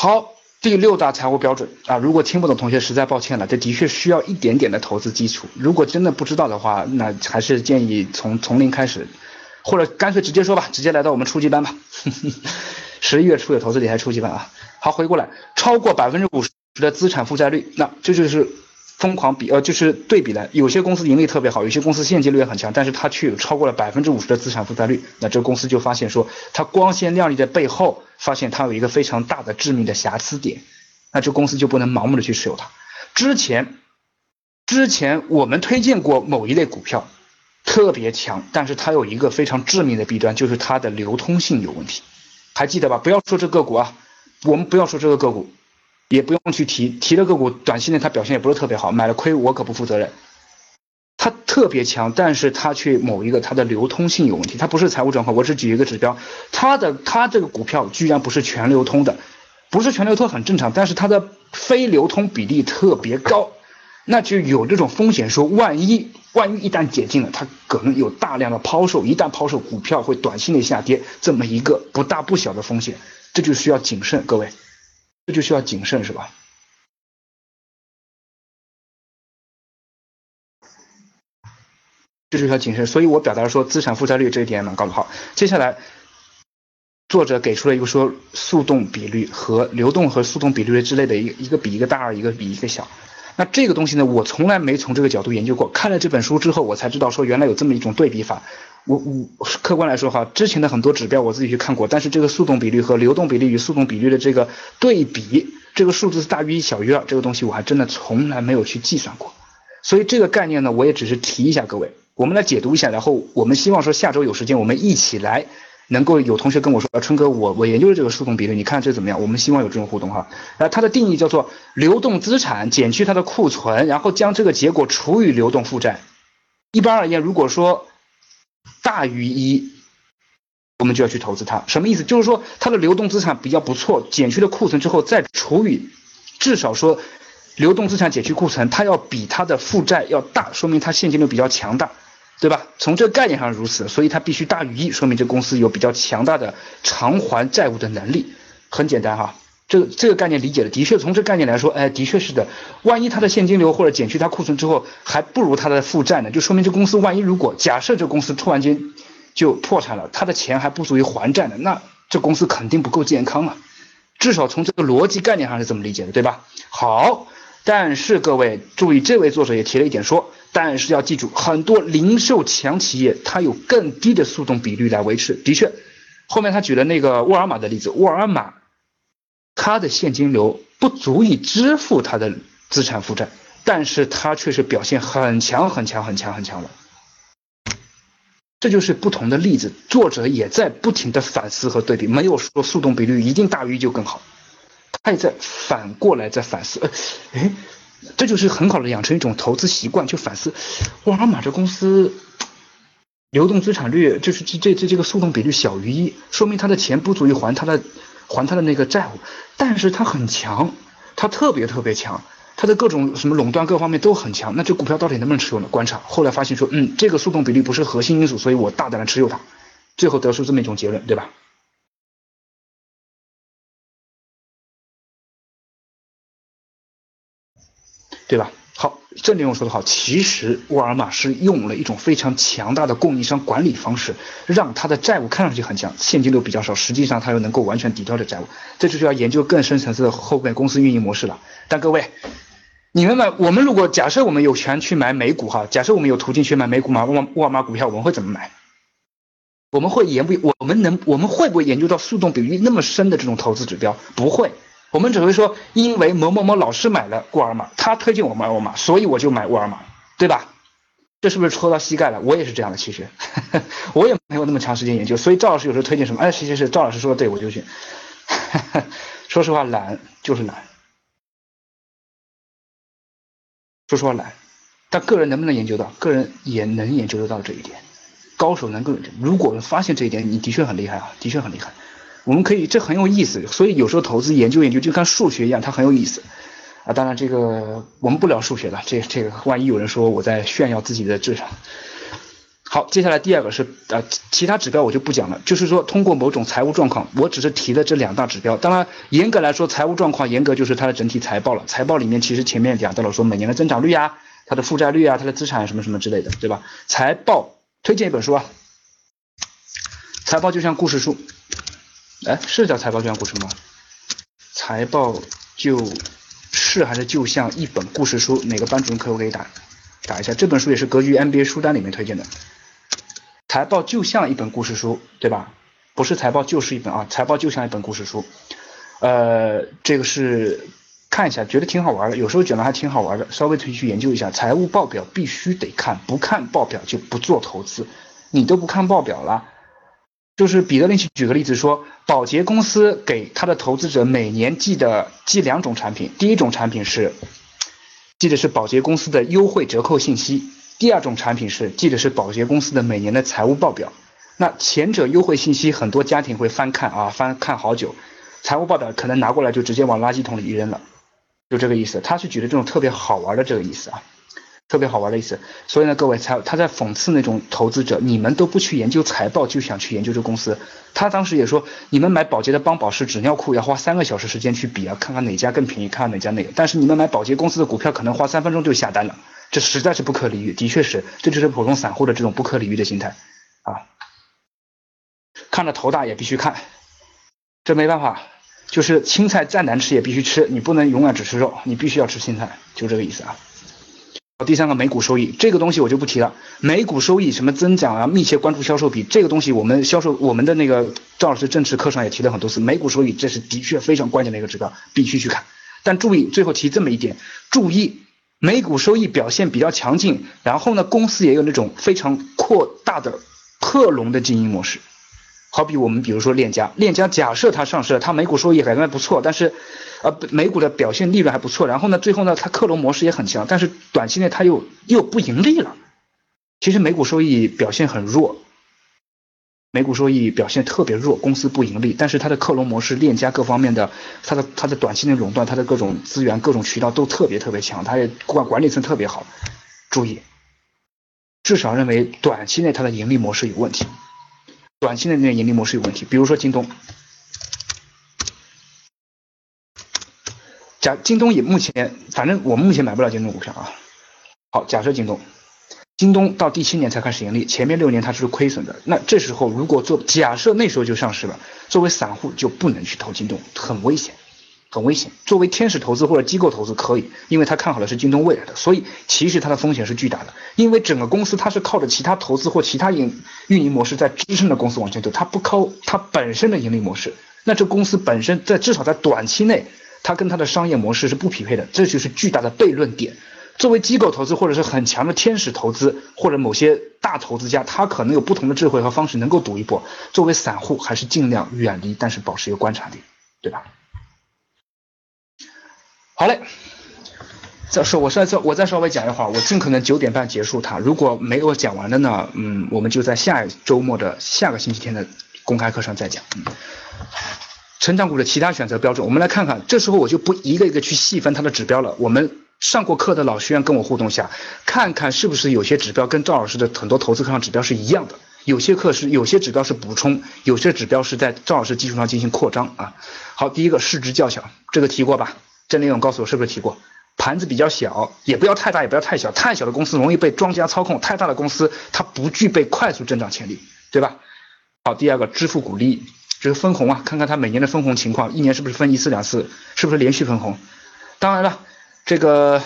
好，第六大财务标准啊，如果听不懂同学实在抱歉了，这的确需要一点点的投资基础。如果真的不知道的话，那还是建议从从零开始，或者干脆直接说吧，直接来到我们初级班吧。十一月初有投资理财初级班啊。好，回过来，超过百分之五十的资产负债率，那这就是疯狂比呃，就是对比了。有些公司盈利特别好，有些公司现金流也很强，但是它却有超过了百分之五十的资产负债率，那这个公司就发现说，它光鲜亮丽的背后，发现它有一个非常大的致命的瑕疵点，那这公司就不能盲目的去持有它。之前，之前我们推荐过某一类股票，特别强，但是它有一个非常致命的弊端，就是它的流通性有问题，还记得吧？不要说这个股啊。我们不要说这个个股，也不用去提提的个股，短期内它表现也不是特别好，买了亏我可不负责任。它特别强，但是它却某一个它的流通性有问题，它不是财务状况。我只举一个指标，它的它这个股票居然不是全流通的，不是全流通很正常，但是它的非流通比例特别高，那就有这种风险，说万一万一一旦解禁了，它可能有大量的抛售，一旦抛售，股票会短期内下跌，这么一个不大不小的风险。这就需要谨慎，各位，这就需要谨慎，是吧？这就需要谨慎，所以我表达说资产负债率这一点蛮高的。好，接下来作者给出了一个说速动比率和流动和速动比率之类的一个一个比一个大，一个比一个小。那这个东西呢，我从来没从这个角度研究过。看了这本书之后，我才知道说原来有这么一种对比法。我我客观来说哈，之前的很多指标我自己去看过，但是这个速动比率和流动比率与速动比率的这个对比，这个数字是大于一小于二，这个东西我还真的从来没有去计算过。所以这个概念呢，我也只是提一下各位，我们来解读一下，然后我们希望说下周有时间我们一起来。能够有同学跟我说，春哥，我我研究了这个速动比率，你看这怎么样？我们希望有这种互动哈。呃，它的定义叫做流动资产减去它的库存，然后将这个结果除以流动负债。一般而言，如果说大于一，我们就要去投资它。什么意思？就是说它的流动资产比较不错，减去了库存之后再除以，至少说流动资产减去库存，它要比它的负债要大，说明它现金流比较强大。对吧？从这个概念上如此，所以它必须大于一，说明这公司有比较强大的偿还债务的能力。很简单哈，这个这个概念理解的的确从这概念来说，哎，的确是的。万一它的现金流或者减去它库存之后还不如它的负债呢，就说明这公司万一如果假设这公司突然间就破产了，它的钱还不足以还债呢，那这公司肯定不够健康啊。至少从这个逻辑概念上是这么理解的，对吧？好，但是各位注意，这位作者也提了一点说。但是要记住，很多零售强企业它有更低的速动比率来维持。的确，后面他举了那个沃尔玛的例子，沃尔玛它的现金流不足以支付它的资产负债，但是它却是表现很强很强很强很强的。这就是不同的例子，作者也在不停的反思和对比，没有说速动比率一定大于一就更好，他也在反过来在反思，呃哎。这就是很好的养成一种投资习惯，就反思沃尔玛这公司流动资产率，就是这这这这个速动比率小于一，说明他的钱不足以还他的还他的那个债务，但是他很强，他特别特别强，他的各种什么垄断各方面都很强，那这股票到底能不能持有呢？观察，后来发现说，嗯，这个速动比率不是核心因素，所以我大胆的持有它，最后得出这么一种结论，对吧？对吧？好，这内容说的好。其实沃尔玛是用了一种非常强大的供应商管理方式，让他的债务看上去很强，现金流比较少，实际上他又能够完全抵掉这债务。这就是要研究更深层次的后面公司运营模式了。但各位，你们买，我们如果假设我们有权去买美股哈，假设我们有途径去买美股嘛，沃沃尔玛股票，我们会怎么买？我们会研不？我们能？我们会不会研究到速动比率那么深的这种投资指标？不会。我们只会说，因为某某某老师买了沃尔玛，他推荐我买沃尔玛，所以我就买沃尔玛，对吧？这是不是戳到膝盖了？我也是这样的，其实 我也没有那么长时间研究，所以赵老师有时候推荐什么，哎，其实是赵老师说的对，我就去。说实话，懒就是懒。说实话，懒。但个人能不能研究到？个人也能研究得到这一点。高手能够，如果发现这一点，你的确很厉害啊，的确很厉害。我们可以，这很有意思，所以有时候投资研究研究就跟数学一样，它很有意思啊。当然，这个我们不聊数学了，这这个万一有人说我在炫耀自己的智商。好，接下来第二个是呃，其他指标我就不讲了，就是说通过某种财务状况，我只是提了这两大指标。当然，严格来说，财务状况严格就是它的整体财报了。财报里面其实前面讲到了说每年的增长率啊，它的负债率啊，它的资产什么什么之类的，对吧？财报推荐一本书啊，财报就像故事书，哎，是叫财报就像故事吗？财报就是还是就像一本故事书？哪个班主任可不可以打打一下？这本书也是格局 MBA 书单里面推荐的。财报就像一本故事书，对吧？不是财报就是一本啊，财报就像一本故事书。呃，这个是看一下，觉得挺好玩的，有时候讲的还挺好玩的，稍微可以去研究一下。财务报表必须得看，不看报表就不做投资。你都不看报表了，就是彼得林奇举个例子说，保洁公司给他的投资者每年寄的寄两种产品，第一种产品是寄的是保洁公司的优惠折扣信息。第二种产品是记得是保洁公司的每年的财务报表，那前者优惠信息很多家庭会翻看啊，翻看好久，财务报表可能拿过来就直接往垃圾桶里一扔了，就这个意思。他是举的这种特别好玩的这个意思啊，特别好玩的意思。所以呢，各位财他在讽刺那种投资者，你们都不去研究财报就想去研究这公司。他当时也说，你们买保洁的帮宝适纸尿裤要花三个小时时间去比啊，看看哪家更便宜，看看哪家那个。但是你们买保洁公司的股票可能花三分钟就下单了。这实在是不可理喻，的确是，这就是普通散户的这种不可理喻的心态啊！看着头大也必须看，这没办法，就是青菜再难吃也必须吃，你不能永远只吃肉，你必须要吃青菜，就这个意思啊。第三个每股收益，这个东西我就不提了，每股收益什么增长啊，密切关注销售比，这个东西我们销售我们的那个赵老师正式课上也提了很多次，每股收益这是的确非常关键的一个指标，必须去看。但注意，最后提这么一点，注意。每股收益表现比较强劲，然后呢，公司也有那种非常扩大的克隆的经营模式。好比我们比如说链家，链家假设它上市了，它每股收益还算不错，但是，呃，美股的表现利润还不错，然后呢，最后呢，它克隆模式也很强，但是短期内它又又不盈利了。其实每股收益表现很弱。每股收益表现特别弱，公司不盈利，但是它的克隆模式、链家各方面的，它的它的短期内垄断，它的各种资源、各种渠道都特别特别强，它也管管理层特别好。注意，至少认为短期内它的盈利模式有问题，短期内那盈利模式有问题。比如说京东，假京东也目前，反正我目前买不了京东股票啊。好，假设京东。京东到第七年才开始盈利，前面六年它是亏损的。那这时候如果做假设那时候就上市了，作为散户就不能去投京东，很危险，很危险。作为天使投资或者机构投资可以，因为他看好的是京东未来的，所以其实它的风险是巨大的。因为整个公司它是靠着其他投资或其他营运营模式在支撑着公司往前走，它不靠它本身的盈利模式。那这公司本身在至少在短期内，它跟它的商业模式是不匹配的，这就是巨大的悖论点。作为机构投资或者是很强的天使投资，或者某些大投资家，他可能有不同的智慧和方式能够赌一波。作为散户，还是尽量远离，但是保持一个观察力，对吧？好嘞，再说我再再我再稍微讲一会儿，我尽可能九点半结束它。如果没有讲完的呢，嗯，我们就在下周末的下个星期天的公开课上再讲。嗯，成长股的其他选择标准，我们来看看。这时候我就不一个一个去细分它的指标了，我们。上过课的老学员跟我互动下，看看是不是有些指标跟赵老师的很多投资课上指标是一样的。有些课是有些指标是补充，有些指标是在赵老师基础上进行扩张啊。好，第一个市值较小，这个提过吧？郑林勇告诉我是不是提过？盘子比较小，也不要太大，也不要太小。太小的公司容易被庄家操控，太大的公司它不具备快速增长潜力，对吧？好，第二个支付股利，这个分红啊，看看它每年的分红情况，一年是不是分一次两次，是不是连续分红？当然了。这个，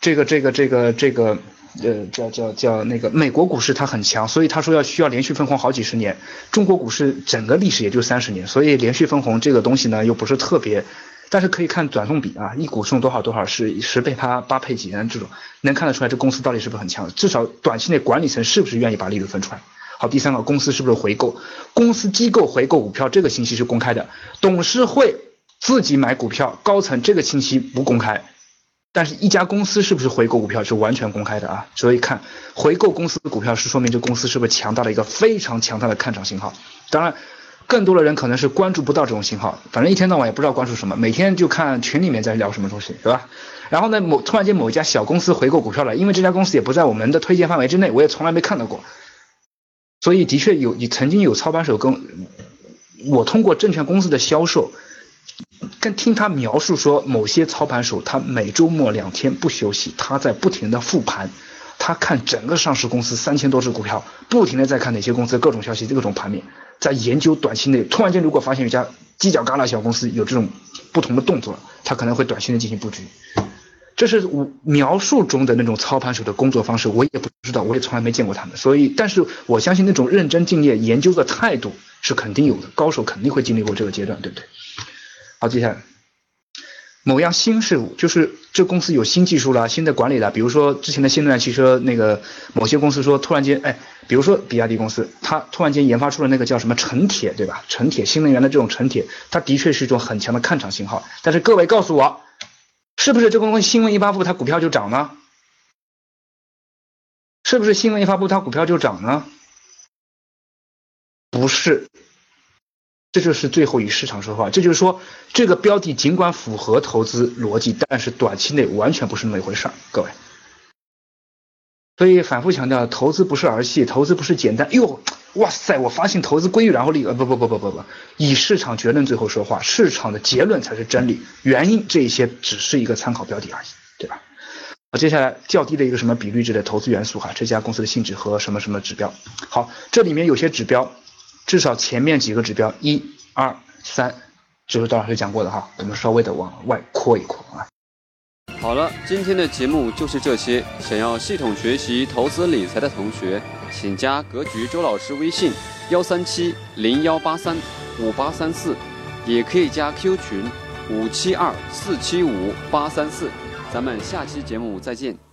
这个，这个，这个，这个，呃，叫叫叫那个美国股市它很强，所以他说要需要连续分红好几十年。中国股市整个历史也就三十年，所以连续分红这个东西呢又不是特别，但是可以看转送比啊，一股送多少多少是十倍八八配几这种，能看得出来这公司到底是不是很强，至少短期内管理层是不是愿意把利润分出来。好，第三个公司是不是回购，公司机构回购股票这个信息是公开的，董事会自己买股票，高层这个信息不公开。但是，一家公司是不是回购股票是完全公开的啊？所以看回购公司的股票是说明这公司是不是强大的一个非常强大的看涨信号。当然，更多的人可能是关注不到这种信号，反正一天到晚也不知道关注什么，每天就看群里面在聊什么东西，是吧？然后呢，某突然间某一家小公司回购股票了，因为这家公司也不在我们的推荐范围之内，我也从来没看到过。所以的确有，你曾经有操盘手跟我通过证券公司的销售，跟听他描述说，某些操盘手他每周末两天不休息，他在不停的复盘，他看整个上市公司三千多只股票，不停的在看哪些公司各种消息，各种盘面，在研究短期内突然间如果发现一家犄角旮旯小公司有这种不同的动作，他可能会短期内进行布局。这是我描述中的那种操盘手的工作方式，我也不知道，我也从来没见过他们。所以，但是我相信那种认真敬业、研究的态度是肯定有的，高手肯定会经历过这个阶段，对不对？好，接下来，某样新事物，就是这公司有新技术了、新的管理了，比如说之前的新能源汽车，那个某些公司说突然间，哎，比如说比亚迪公司，它突然间研发出了那个叫什么纯铁，对吧？纯铁新能源的这种纯铁，它的确是一种很强的看涨信号。但是各位告诉我。是不是这个东西新闻一发布，它股票就涨呢？是不是新闻一发布，它股票就涨呢？不是，这就是最后与市场说话。这就是说，这个标的尽管符合投资逻辑，但是短期内完全不是那么一回事儿，各位。所以反复强调，投资不是儿戏，投资不是简单。哟。哇塞！我发现投资规律，然后利呃不不不不不不，以市场结论最后说话，市场的结论才是真理，原因这些只是一个参考标的而已，对吧？好，接下来较低的一个什么比率值的投资元素哈，这家公司的性质和什么什么指标。好，这里面有些指标，至少前面几个指标一二三，这是段老师讲过的哈，我们稍微的往外扩一扩啊。好了，今天的节目就是这些，想要系统学习投资理财的同学。请加格局周老师微信：幺三七零幺八三五八三四，也可以加 Q 群：五七二四七五八三四。咱们下期节目再见。